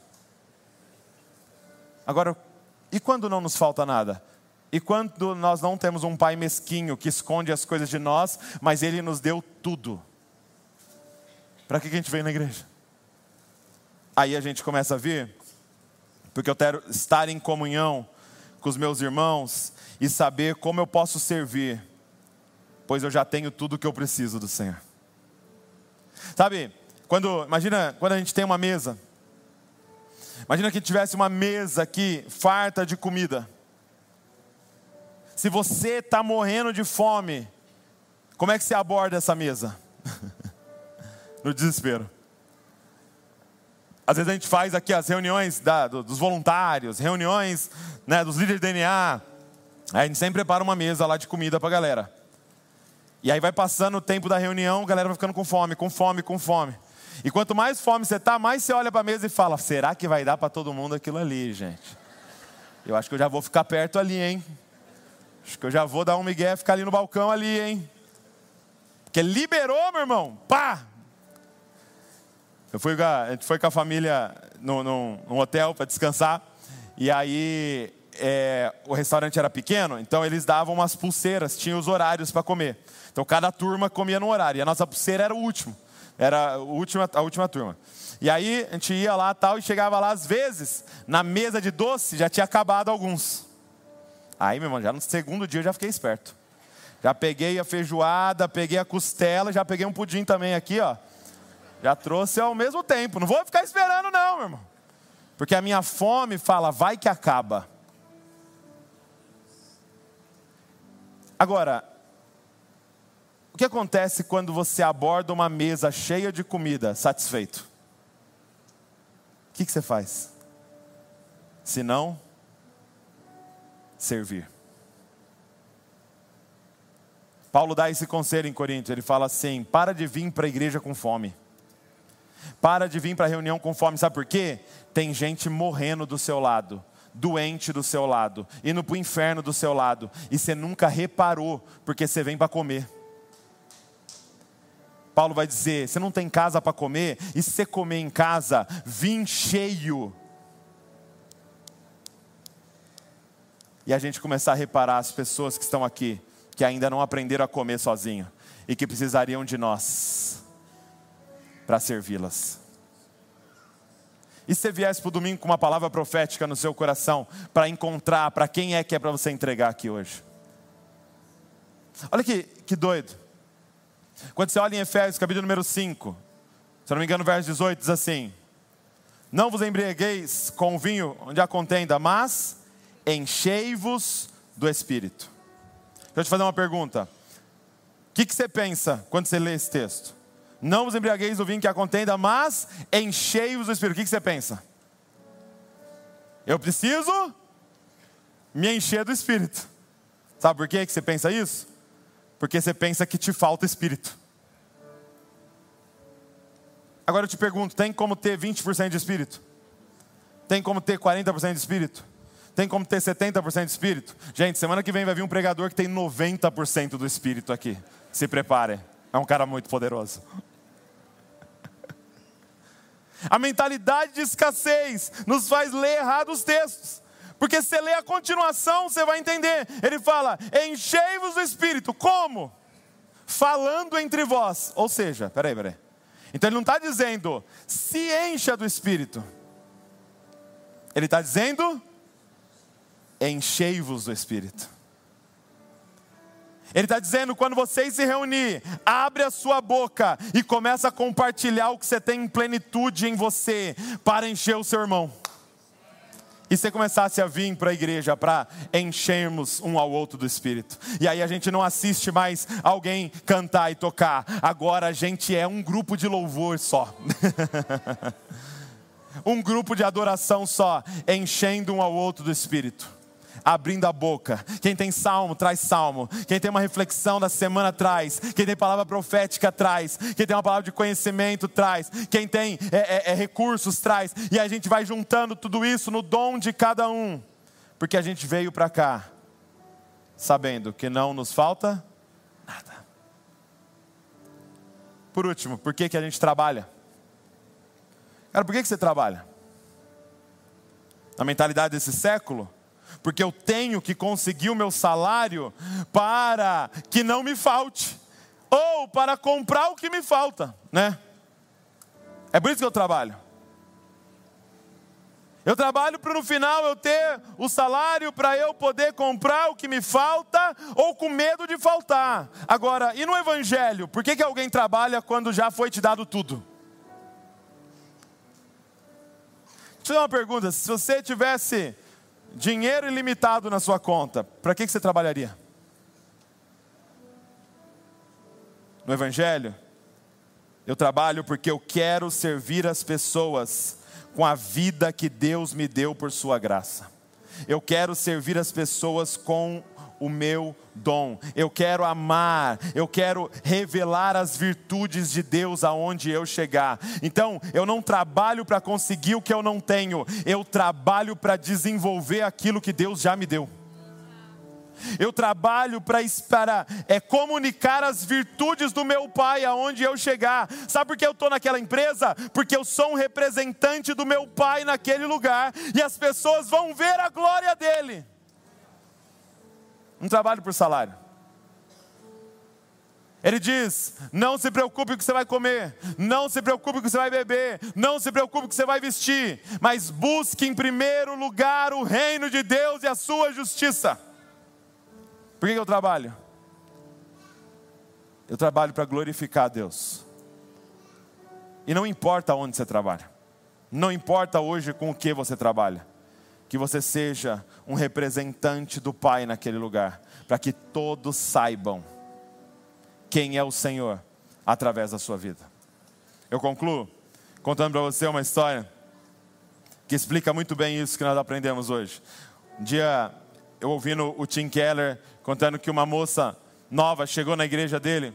Agora, e quando não nos falta nada? E quando nós não temos um pai mesquinho que esconde as coisas de nós, mas ele nos deu tudo? Para que a gente vem na igreja? Aí a gente começa a vir, porque eu quero estar em comunhão com os meus irmãos e saber como eu posso servir, pois eu já tenho tudo o que eu preciso do Senhor. Sabe, quando, imagina quando a gente tem uma mesa, imagina que tivesse uma mesa aqui farta de comida. se você está morrendo de fome, como é que você aborda essa mesa? no desespero. Às vezes a gente faz aqui as reuniões da, dos voluntários, reuniões né, dos líderes de DNA. Aí a gente sempre prepara uma mesa lá de comida para a galera. E aí vai passando o tempo da reunião, a galera vai ficando com fome, com fome, com fome. E quanto mais fome você tá, mais você olha para a mesa e fala: será que vai dar para todo mundo aquilo ali, gente? Eu acho que eu já vou ficar perto ali, hein? Acho que eu já vou dar um migué ficar ali no balcão ali, hein? Porque liberou, meu irmão. Pá! Eu fui, a gente foi com a família no, num hotel para descansar. E aí é, o restaurante era pequeno, então eles davam umas pulseiras, tinha os horários para comer. Então cada turma comia no horário. E a nossa pulseira era o último. Era a última, a última turma. E aí a gente ia lá tal e chegava lá, às vezes, na mesa de doce já tinha acabado alguns. Aí, meu irmão, já no segundo dia eu já fiquei esperto. Já peguei a feijoada, peguei a costela, já peguei um pudim também aqui, ó. Já trouxe ao mesmo tempo. Não vou ficar esperando, não, meu irmão. Porque a minha fome fala, vai que acaba. Agora, o que acontece quando você aborda uma mesa cheia de comida, satisfeito? O que, que você faz? Se não, servir. Paulo dá esse conselho em Corinto, ele fala assim: para de vir para a igreja com fome. Para de vir para a reunião com fome, sabe por quê? Tem gente morrendo do seu lado, doente do seu lado, indo para o inferno do seu lado, e você nunca reparou, porque você vem para comer. Paulo vai dizer: você não tem casa para comer, e se você comer em casa, vim cheio. E a gente começar a reparar as pessoas que estão aqui, que ainda não aprenderam a comer sozinho, e que precisariam de nós para servi-las. E se você viesse para o domingo com uma palavra profética no seu coração, para encontrar, para quem é que é para você entregar aqui hoje? Olha que, que doido. Quando você olha em Efésios, capítulo número 5, se não me engano, verso 18 diz assim: Não vos embriagueis com o vinho onde há contenda, mas enchei-vos do Espírito. Deixa eu te fazer uma pergunta. O que, que você pensa quando você lê esse texto? Não vos embriagueis do vinho que há contenda, mas enchei-vos do Espírito. O que, você pensa? Eu preciso me encher do Espírito. Sabe por que você pensa isso? Porque você pensa que te falta Espírito. Agora eu te pergunto: tem como ter 20% de Espírito? Tem como ter 40% de Espírito? Tem como ter 70% de Espírito? Gente, semana que vem vai vir um pregador que tem 90% do Espírito aqui. Se prepare. É um cara muito poderoso. A mentalidade de escassez nos faz ler errado os textos. Porque se ler a continuação, você vai entender. Ele fala: enchei-vos do Espírito. Como? Falando entre vós. Ou seja, peraí, peraí. Então ele não está dizendo, se encha do Espírito. Ele está dizendo, enchei-vos do Espírito. Ele está dizendo: quando vocês se reunir, abre a sua boca e começa a compartilhar o que você tem em plenitude em você, para encher o seu irmão. E você começasse a vir para a igreja para enchermos um ao outro do Espírito. E aí a gente não assiste mais alguém cantar e tocar. Agora a gente é um grupo de louvor só. um grupo de adoração só, enchendo um ao outro do Espírito abrindo a boca. Quem tem salmo, traz salmo. Quem tem uma reflexão da semana, traz. Quem tem palavra profética, traz. Quem tem uma palavra de conhecimento, traz. Quem tem é, é, é recursos, traz. E a gente vai juntando tudo isso no dom de cada um. Porque a gente veio para cá sabendo que não nos falta nada. Por último, por que, que a gente trabalha? Cara, por que, que você trabalha? Na mentalidade desse século, porque eu tenho que conseguir o meu salário para que não me falte, ou para comprar o que me falta, né? É por isso que eu trabalho. Eu trabalho para no final eu ter o salário para eu poder comprar o que me falta ou com medo de faltar. Agora, e no Evangelho, por que, que alguém trabalha quando já foi te dado tudo? Deixa eu fazer uma pergunta: se você tivesse dinheiro ilimitado na sua conta, para que você trabalharia? No Evangelho, eu trabalho porque eu quero servir as pessoas com a vida que Deus me deu por Sua graça. Eu quero servir as pessoas com o meu dom. Eu quero amar, eu quero revelar as virtudes de Deus aonde eu chegar. Então, eu não trabalho para conseguir o que eu não tenho, eu trabalho para desenvolver aquilo que Deus já me deu. Eu trabalho para é, comunicar as virtudes do meu pai aonde eu chegar. Sabe por que eu estou naquela empresa? Porque eu sou um representante do meu pai naquele lugar e as pessoas vão ver a glória dele. Não trabalho por salário. Ele diz: não se preocupe com o que você vai comer, não se preocupe com o que você vai beber, não se preocupe com o que você vai vestir, mas busque em primeiro lugar o reino de Deus e a sua justiça. Por que eu trabalho? Eu trabalho para glorificar a Deus. E não importa onde você trabalha, não importa hoje com o que você trabalha que você seja um representante do Pai naquele lugar, para que todos saibam quem é o Senhor através da sua vida. Eu concluo contando para você uma história que explica muito bem isso que nós aprendemos hoje. Um dia eu ouvindo o Tim Keller contando que uma moça nova chegou na igreja dele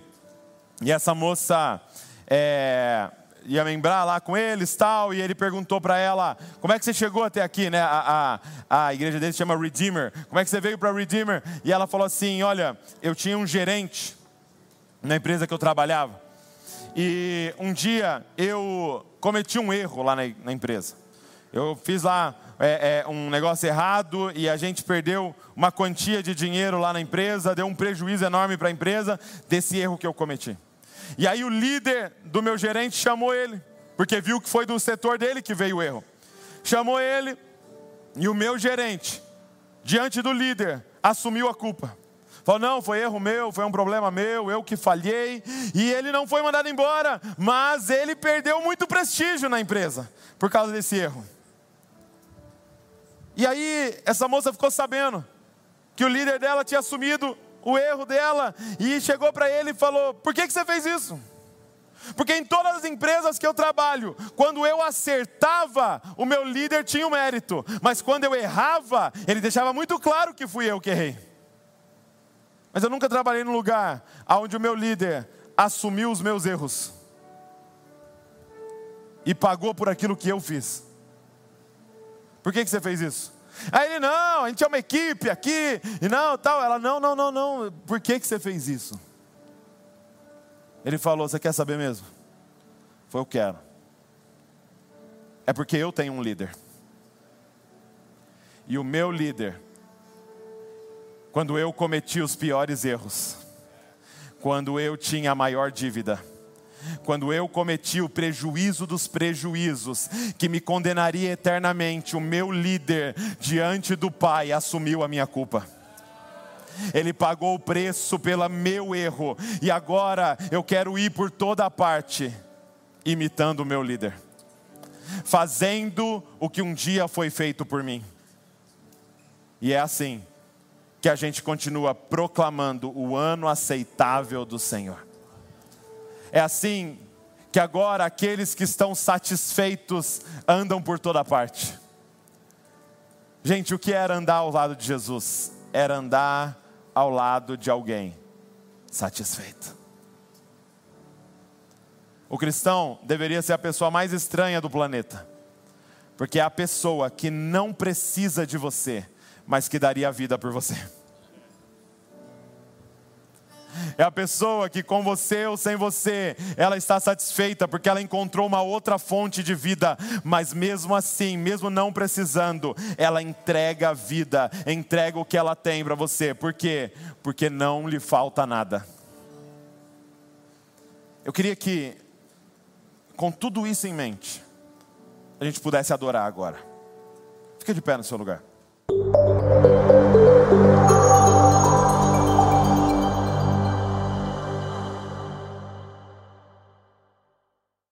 e essa moça é, ia membrar lá com eles tal, e ele perguntou para ela, como é que você chegou até aqui, né? A, a, a igreja dele se chama Redeemer. Como é que você veio para Redeemer? E ela falou assim: olha, eu tinha um gerente na empresa que eu trabalhava. E um dia eu cometi um erro lá na, na empresa. Eu fiz lá é, é, um negócio errado e a gente perdeu uma quantia de dinheiro lá na empresa, deu um prejuízo enorme para a empresa desse erro que eu cometi. E aí o líder do meu gerente chamou ele, porque viu que foi do setor dele que veio o erro. Chamou ele e o meu gerente, diante do líder, assumiu a culpa. Falou: não, foi erro meu, foi um problema meu, eu que falhei. E ele não foi mandado embora, mas ele perdeu muito prestígio na empresa por causa desse erro. E aí, essa moça ficou sabendo que o líder dela tinha assumido o erro dela e chegou para ele e falou: Por que, que você fez isso? Porque em todas as empresas que eu trabalho, quando eu acertava, o meu líder tinha o mérito, mas quando eu errava, ele deixava muito claro que fui eu que errei. Mas eu nunca trabalhei num lugar onde o meu líder assumiu os meus erros e pagou por aquilo que eu fiz. Por que, que você fez isso? Aí ele, não, a gente é uma equipe aqui, e não, tal. Ela, não, não, não, não, por que, que você fez isso? Ele falou, você quer saber mesmo? Foi, eu quero. É porque eu tenho um líder. E o meu líder, quando eu cometi os piores erros, quando eu tinha a maior dívida, quando eu cometi o prejuízo dos prejuízos, que me condenaria eternamente, o meu líder diante do Pai assumiu a minha culpa. Ele pagou o preço pelo meu erro, e agora eu quero ir por toda a parte, imitando o meu líder, fazendo o que um dia foi feito por mim. E é assim que a gente continua proclamando o ano aceitável do Senhor. É assim que agora aqueles que estão satisfeitos andam por toda parte. Gente, o que era andar ao lado de Jesus? Era andar ao lado de alguém satisfeito. O cristão deveria ser a pessoa mais estranha do planeta, porque é a pessoa que não precisa de você, mas que daria a vida por você. É a pessoa que com você ou sem você, ela está satisfeita porque ela encontrou uma outra fonte de vida, mas mesmo assim, mesmo não precisando, ela entrega a vida, entrega o que ela tem para você. Por quê? Porque não lhe falta nada. Eu queria que, com tudo isso em mente, a gente pudesse adorar agora. Fica de pé no seu lugar.